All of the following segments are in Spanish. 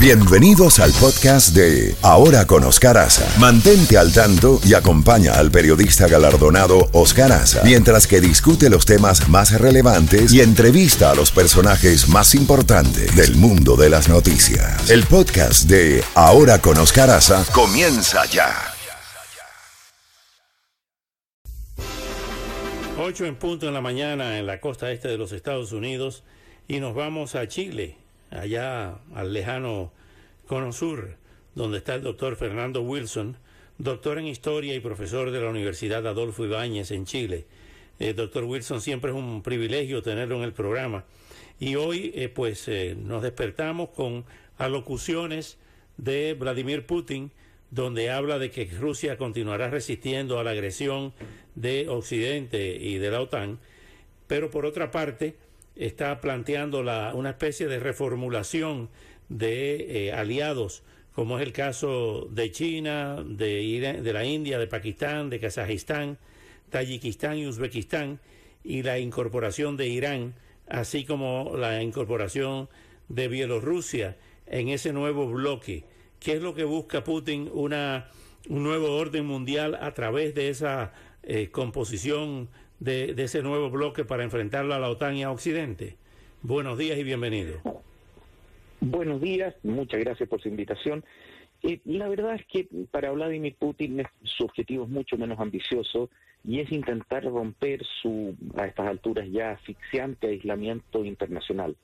Bienvenidos al podcast de Ahora con Oscar Aza. Mantente al tanto y acompaña al periodista galardonado Oscar Aza mientras que discute los temas más relevantes y entrevista a los personajes más importantes del mundo de las noticias. El podcast de Ahora con Oscar Aza comienza ya. 8 en punto en la mañana en la costa este de los Estados Unidos y nos vamos a Chile, allá al lejano Cono Sur, donde está el doctor Fernando Wilson, doctor en historia y profesor de la Universidad Adolfo Ibáñez en Chile. Eh, doctor Wilson, siempre es un privilegio tenerlo en el programa. Y hoy, eh, pues, eh, nos despertamos con alocuciones de Vladimir Putin, donde habla de que Rusia continuará resistiendo a la agresión de Occidente y de la OTAN, pero por otra parte, está planteando la, una especie de reformulación de eh, aliados, como es el caso de China, de, de la India, de Pakistán, de Kazajistán, Tayikistán y Uzbekistán, y la incorporación de Irán, así como la incorporación de Bielorrusia en ese nuevo bloque. ¿Qué es lo que busca Putin? Una, un nuevo orden mundial a través de esa eh, composición de, ese nuevo bloque para enfrentarlo a la OTAN y a Occidente. Buenos días y bienvenido. Buenos días, muchas gracias por su invitación. Eh, la verdad es que para Vladimir Putin su objetivo es mucho menos ambicioso y es intentar romper su, a estas alturas ya asfixiante aislamiento internacional.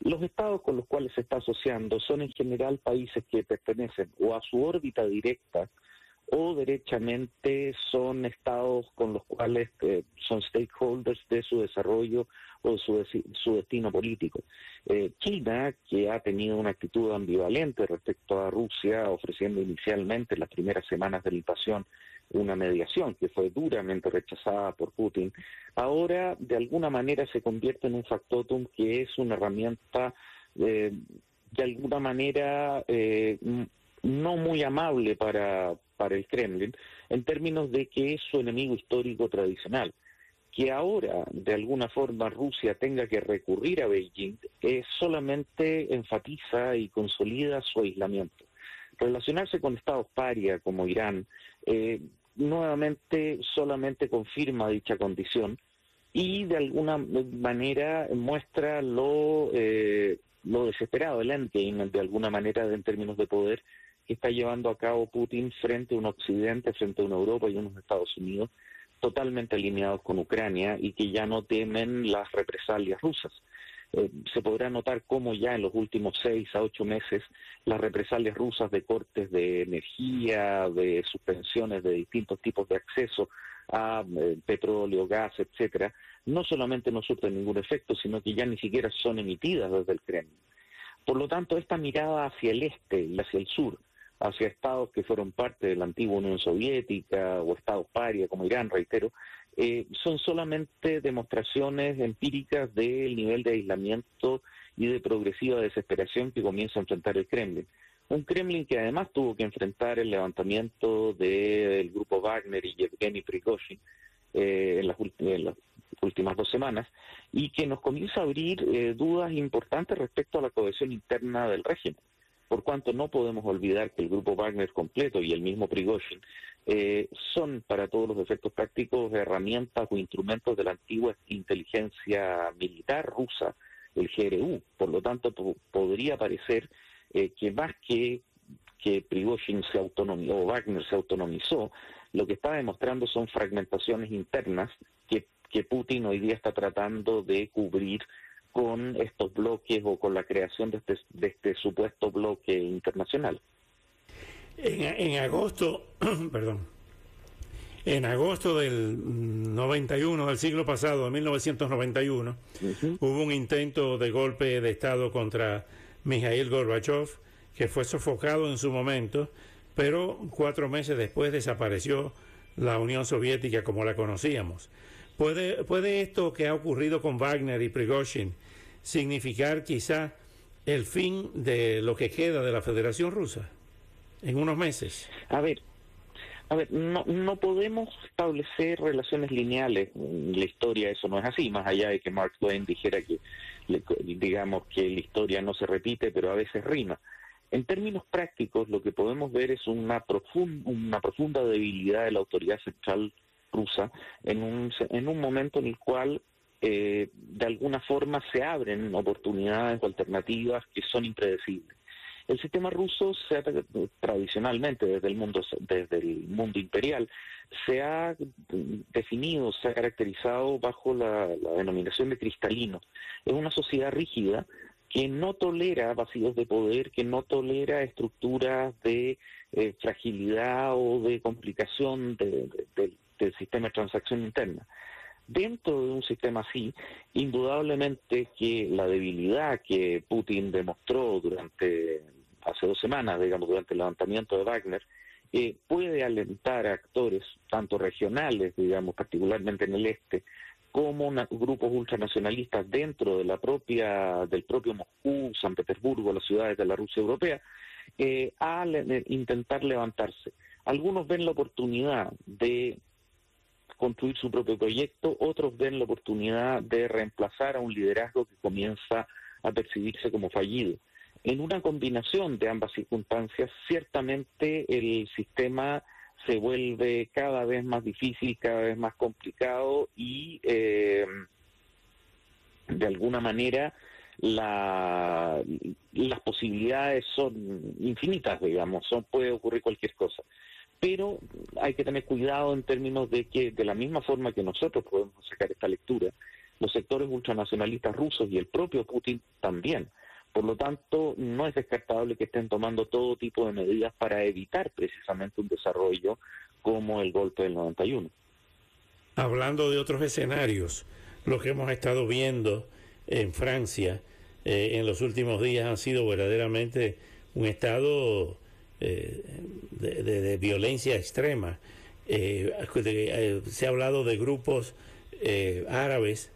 Los estados con los cuales se está asociando son en general países que pertenecen o a su órbita directa o derechamente son estados con los cuales eh, son stakeholders de su desarrollo o de su, su destino político. Eh, China, que ha tenido una actitud ambivalente respecto a Rusia, ofreciendo inicialmente en las primeras semanas de la invasión una mediación que fue duramente rechazada por Putin, ahora de alguna manera se convierte en un factotum que es una herramienta eh, de alguna manera no muy amable para, para el Kremlin en términos de que es su enemigo histórico tradicional. Que ahora, de alguna forma, Rusia tenga que recurrir a Beijing solamente enfatiza y consolida su aislamiento. Relacionarse con estados paria como Irán eh, nuevamente solamente confirma dicha condición y de alguna manera muestra lo, eh, lo desesperado, el endgame de alguna manera en términos de poder que está llevando a cabo Putin frente a un Occidente, frente a una Europa y unos Estados Unidos totalmente alineados con Ucrania y que ya no temen las represalias rusas. Eh, se podrá notar cómo ya en los últimos seis a ocho meses las represalias rusas de cortes de energía, de suspensiones de distintos tipos de acceso a eh, petróleo, gas, etcétera, no solamente no surten ningún efecto, sino que ya ni siquiera son emitidas desde el Kremlin. Por lo tanto, esta mirada hacia el este y hacia el sur, hacia estados que fueron parte de la antigua Unión Soviética o estados paria como Irán, reitero, eh, son solamente demostraciones empíricas del nivel de aislamiento y de progresiva desesperación que comienza a enfrentar el Kremlin. Un Kremlin que además tuvo que enfrentar el levantamiento del grupo Wagner y Yevgeny Prigozhin eh, en, las, últimas dos semanas y que nos comienza a abrir eh, dudas importantes respecto a la cohesión interna del régimen por cuanto no podemos olvidar que el grupo Wagner completo y el mismo Prigozhin eh, son para todos los efectos prácticos herramientas o instrumentos de la antigua inteligencia militar rusa, el GRU. Por lo tanto, podría parecer eh, que más que que Prigozhin se autonomizó o Wagner se autonomizó, lo que está demostrando son fragmentaciones internas que, que Putin hoy día está tratando de cubrir con estos bloques o con la creación de este, de este supuesto bloque internacional. En, en agosto, perdón, en agosto del 91, del siglo pasado, de 1991, hubo un intento de golpe de Estado contra Mikhail Gorbachev, que fue sofocado en su momento, pero cuatro meses después desapareció la Unión Soviética como la conocíamos. ¿Puede, ¿Puede esto que ha ocurrido con Wagner y Prigozhin significar quizá el fin de lo que queda de la Federación Rusa en unos meses? A ver, a ver, no, no podemos establecer relaciones lineales. En la historia eso no es así, más allá de que Mark Twain dijera que, digamos, que la historia no se repite, pero a veces rima. En términos prácticos, lo que podemos ver es una, una profunda debilidad de la autoridad central rusa en un, en un momento en el cual eh, de alguna forma se abren oportunidades o alternativas que son impredecibles. El sistema ruso se ha, tradicionalmente desde el mundo desde el mundo imperial se ha definido, se ha caracterizado bajo la, denominación de cristalino. Es una sociedad rígida que no tolera vacíos de poder, que no tolera estructuras de eh, fragilidad o de complicación del sistema de transacción interna. Dentro de un sistema así, indudablemente que la debilidad que Putin demostró durante hace dos semanas, digamos, durante el levantamiento de Wagner, eh, puede alentar a actores, tanto regionales, digamos, particularmente en el este, como grupos ultranacionalistas dentro de la propia, del propio Moscú, San Petersburgo, las ciudades de la Rusia europea, eh, a intentar levantarse. Algunos ven la oportunidad de construir su propio proyecto, otros ven la oportunidad de reemplazar a un liderazgo que comienza a percibirse como fallido. En una combinación de ambas circunstancias, ciertamente el sistema se vuelve cada vez más difícil, cada vez más complicado y eh, de alguna manera las posibilidades son infinitas, digamos, son, puede ocurrir cualquier cosa. Pero hay que tener cuidado en términos de que, de la misma forma que nosotros podemos sacar esta lectura, los sectores ultranacionalistas rusos y el propio Putin también por lo tanto, no es descartable que estén tomando todo tipo de medidas para evitar precisamente un desarrollo como el golpe del 91. Hablando de otros escenarios, lo que hemos estado viendo en Francia eh, en los últimos días han sido verdaderamente un estado eh, de, violencia extrema. Eh, se ha hablado de grupos árabes,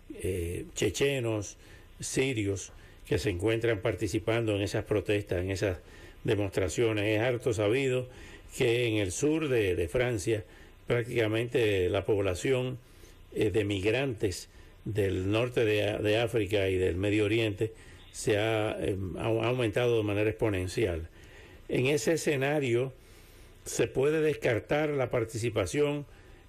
chechenos, sirios, que se encuentran participando en esas protestas, en esas demostraciones. Es harto sabido que en el sur de, Francia prácticamente la población eh, de migrantes del norte de, África y del Medio Oriente se ha, em, aumentado de manera exponencial. En ese escenario se puede descartar la participación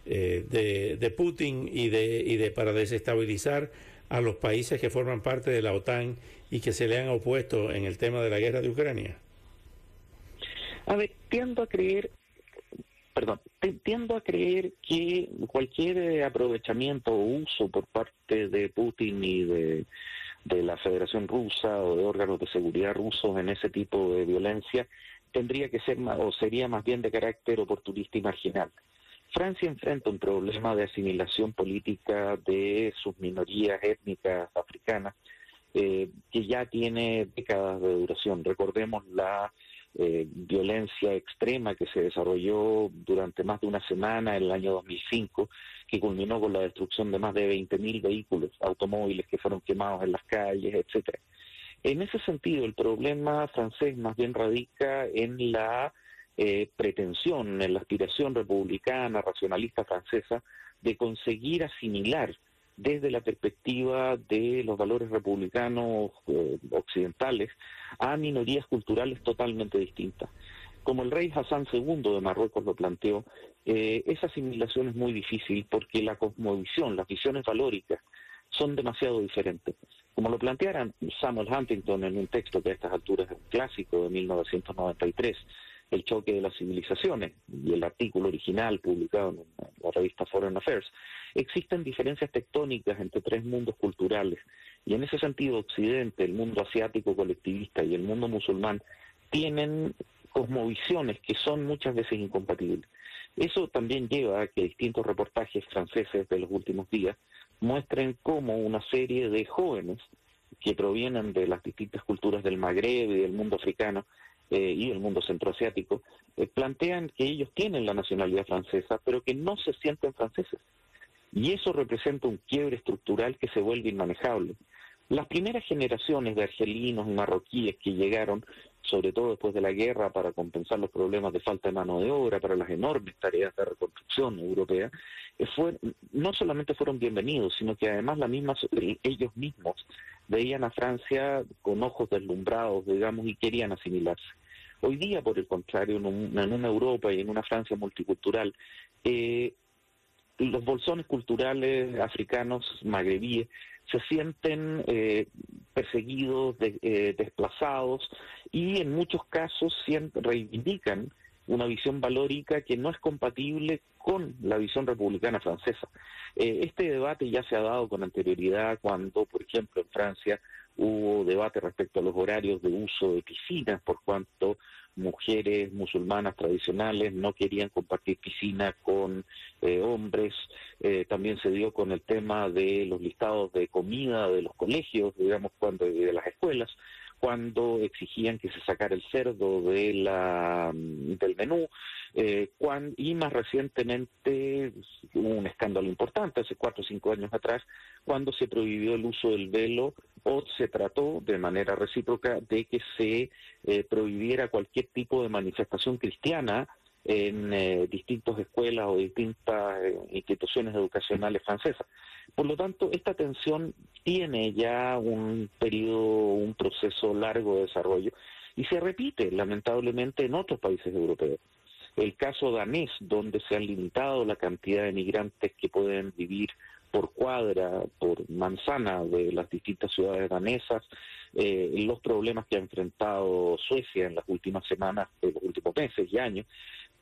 eh, de, Putin y de, y de para desestabilizar a los países que forman parte de la OTAN y que se le han opuesto en el tema de la guerra de Ucrania? A ver, tiendo a creer, perdón, tiendo a creer que cualquier eh, aprovechamiento o uso por parte de Putin y de, de la Federación Rusa o de órganos de seguridad rusos en ese tipo de violencia tendría que ser o sería más bien de carácter oportunista y marginal. Francia enfrenta un problema de asimilación política de sus minorías étnicas africanas eh, que ya tiene décadas de duración. Recordemos la eh, violencia extrema que se desarrolló durante más de una semana en el año 2005, que culminó con la destrucción de más de 20.000 vehículos, automóviles que fueron quemados en las calles, etcétera. En ese sentido, el problema francés más bien radica en la eh, pretensión, en la aspiración republicana, racionalista francesa, de conseguir asimilar desde la perspectiva de los valores republicanos eh, occidentales a minorías culturales totalmente distintas. Como el rey Hassan II de Marruecos lo planteó, eh, esa asimilación es muy difícil porque la cosmovisión, las visiones valóricas son demasiado diferentes. Como lo plantearan Samuel Huntington en un texto que a estas alturas es un clásico de 1993, el choque de las civilizaciones y el artículo original publicado en la revista Foreign Affairs, existen diferencias tectónicas entre tres mundos culturales y en ese sentido Occidente, el mundo asiático colectivista y el mundo musulmán tienen cosmovisiones que son muchas veces incompatibles. Eso también lleva a que distintos reportajes franceses de los últimos días muestren cómo una serie de jóvenes que provienen de las distintas culturas del Magreb y del mundo africano eh, y el mundo centroasiático, eh, plantean que ellos tienen la nacionalidad francesa, pero que no se sienten franceses. Y eso representa un quiebre estructural que se vuelve inmanejable. Las primeras generaciones de argelinos y marroquíes que llegaron, sobre todo después de la guerra, para compensar los problemas de falta de mano de obra, para las enormes tareas de reconstrucción europea, eh, fue, no solamente fueron bienvenidos, sino que además la misma, ellos mismos veían a Francia con ojos deslumbrados, digamos, y querían asimilarse. Hoy día, por el contrario, en, una Europa y en una Francia multicultural, eh, los bolsones culturales africanos, magrebíes, se sienten eh, perseguidos, eh, desplazados y en muchos casos reivindican una visión valórica que no es compatible con la visión republicana francesa. Eh, este debate ya se ha dado con anterioridad cuando, por ejemplo, en Francia hubo debate respecto a los horarios de uso de piscinas, por cuanto mujeres musulmanas tradicionales no querían compartir piscina con eh, hombres. Eh, también se dio con el tema de los listados de comida de los colegios, digamos, cuando de las escuelas cuando exigían que se sacara el cerdo de la, del menú, eh, y más recientemente hubo un escándalo importante, hace cuatro o cinco años atrás, cuando se prohibió el uso del velo o se trató de manera recíproca de que se eh, prohibiera cualquier tipo de manifestación cristiana en eh, distintas escuelas o distintas instituciones educacionales francesas. Por lo tanto, esta tensión tiene ya un periodo, un proceso largo de desarrollo y se repite lamentablemente en otros países europeos. El caso danés, donde se ha limitado la cantidad de migrantes que pueden vivir por cuadra, por manzana de las distintas ciudades danesas, eh, los problemas que ha enfrentado Suecia en las últimas semanas, en los últimos meses y años,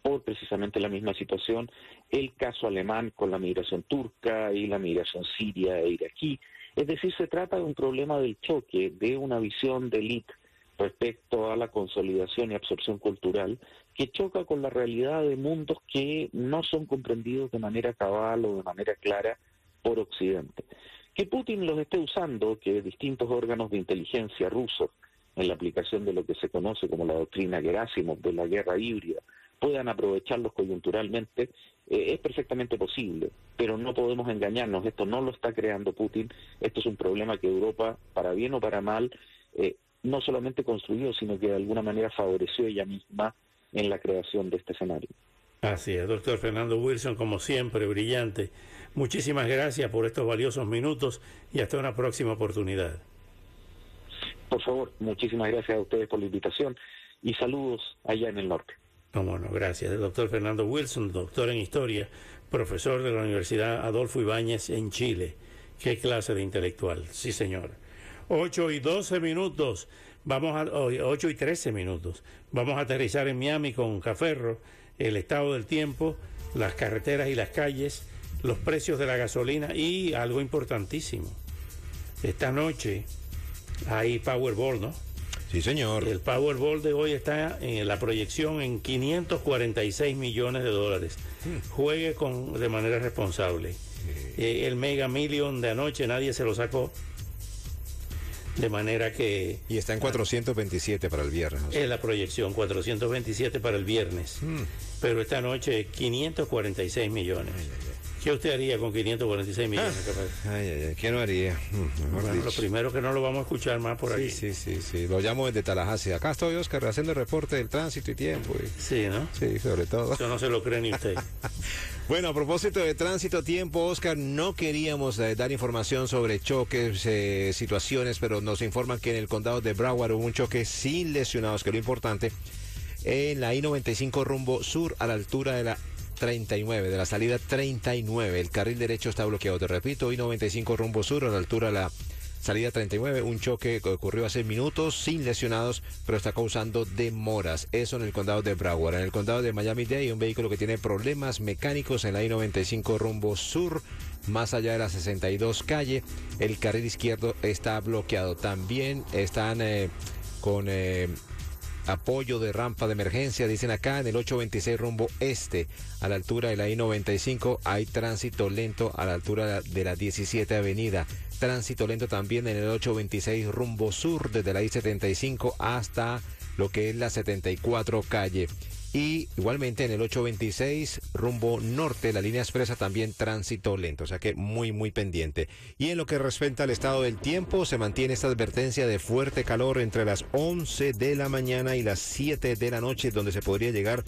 por precisamente la misma situación, el caso alemán con la migración turca y la migración siria e iraquí. Es decir, se trata de un problema del choque, de una visión de élite respecto a la consolidación y absorción cultural que choca con la realidad de mundos que no son comprendidos de manera cabal o de manera clara por Occidente. Que Putin los esté usando, que distintos órganos de inteligencia rusos, en la aplicación de lo que se conoce como la doctrina Gerasimov de la guerra híbrida, puedan aprovecharlos coyunturalmente, eh, es perfectamente posible, pero no podemos engañarnos, esto no lo está creando Putin, esto es un problema que Europa, para bien o para mal, eh, no solamente construyó, sino que de alguna manera favoreció ella misma en la creación de este escenario. Así es, doctor Fernando Wilson, como siempre, brillante. Muchísimas gracias por estos valiosos minutos y hasta una próxima oportunidad. Por favor, muchísimas gracias a ustedes por la invitación y saludos allá en el norte. No, bueno, gracias. El doctor Fernando Wilson, doctor en historia, profesor de la Universidad Adolfo Ibáñez en Chile. Qué clase de intelectual, sí señor. 8 y 12 minutos, vamos a, 8 y 13 minutos. Vamos a aterrizar en Miami con Caferro, el estado del tiempo, las carreteras y las calles, los precios de la gasolina y algo importantísimo. Esta noche hay Powerball, ¿no? Sí, señor. El Powerball de hoy está en la proyección en 546 millones de dólares. Hmm. Juegue con, de manera responsable. Eh, el Mega Million de anoche nadie se lo sacó. De manera que... Y está en 427 para el viernes. Es la proyección, 427 para el viernes. Hmm. Pero esta noche 546 millones. ¿Qué usted haría con 546 millones? Ah, ay, ay, ay, ¿qué no haría? Mm, lo primero que no lo vamos a escuchar más por aquí. Sí, sí, sí, Lo llamo desde Tallahassee. Acá estoy, Oscar, haciendo el reporte del tránsito y tiempo. Sí, ¿no? Sí, sobre todo. Eso no se lo cree ni usted. bueno, a propósito de tránsito, tiempo, Oscar, no queríamos eh, dar información sobre choques, eh, situaciones, pero nos informan que en el condado de Broward hubo un choque sin lesionados, que lo importante en la I-95 rumbo sur a la altura de la 39, de la salida 39. El carril derecho está bloqueado. Te repito, I-95 rumbo sur a la altura de la salida 39. Un choque que ocurrió hace minutos sin lesionados, pero está causando demoras. Eso en el condado de Broward. En el condado de Miami-Dade, un vehículo que tiene problemas mecánicos en la I-95 rumbo sur. Más allá de la 62 calle, el carril izquierdo está bloqueado. También están eh, con eh, apoyo de rampa de emergencia, dicen acá en el 826 rumbo este, a la altura de la I-95, hay tránsito lento a la altura de la 17 avenida. Tránsito lento también en el 826 rumbo sur, desde la I-75 hasta lo que es la 74 calle. Y igualmente en el 826 rumbo norte, la línea expresa también tránsito lento, o sea que muy muy pendiente. Y en lo que respecta al estado del tiempo, se mantiene esta advertencia de fuerte calor entre las 11 de la mañana y las 7 de la noche, donde se podría llegar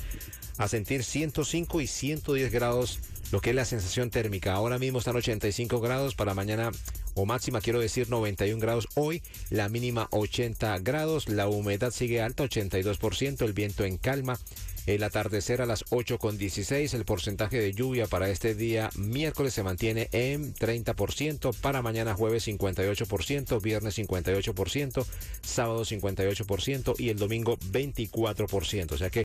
a sentir 105 y 110 grados, lo que es la sensación térmica. Ahora mismo están 85 grados, para mañana o máxima quiero decir 91 grados hoy, la mínima 80 grados, la humedad sigue alta 82%, el viento en calma. El atardecer a las 8.16, el porcentaje de lluvia para este día miércoles se mantiene en 30%, para mañana jueves 58%, viernes 58%, sábado 58% y el domingo 24%. O sea que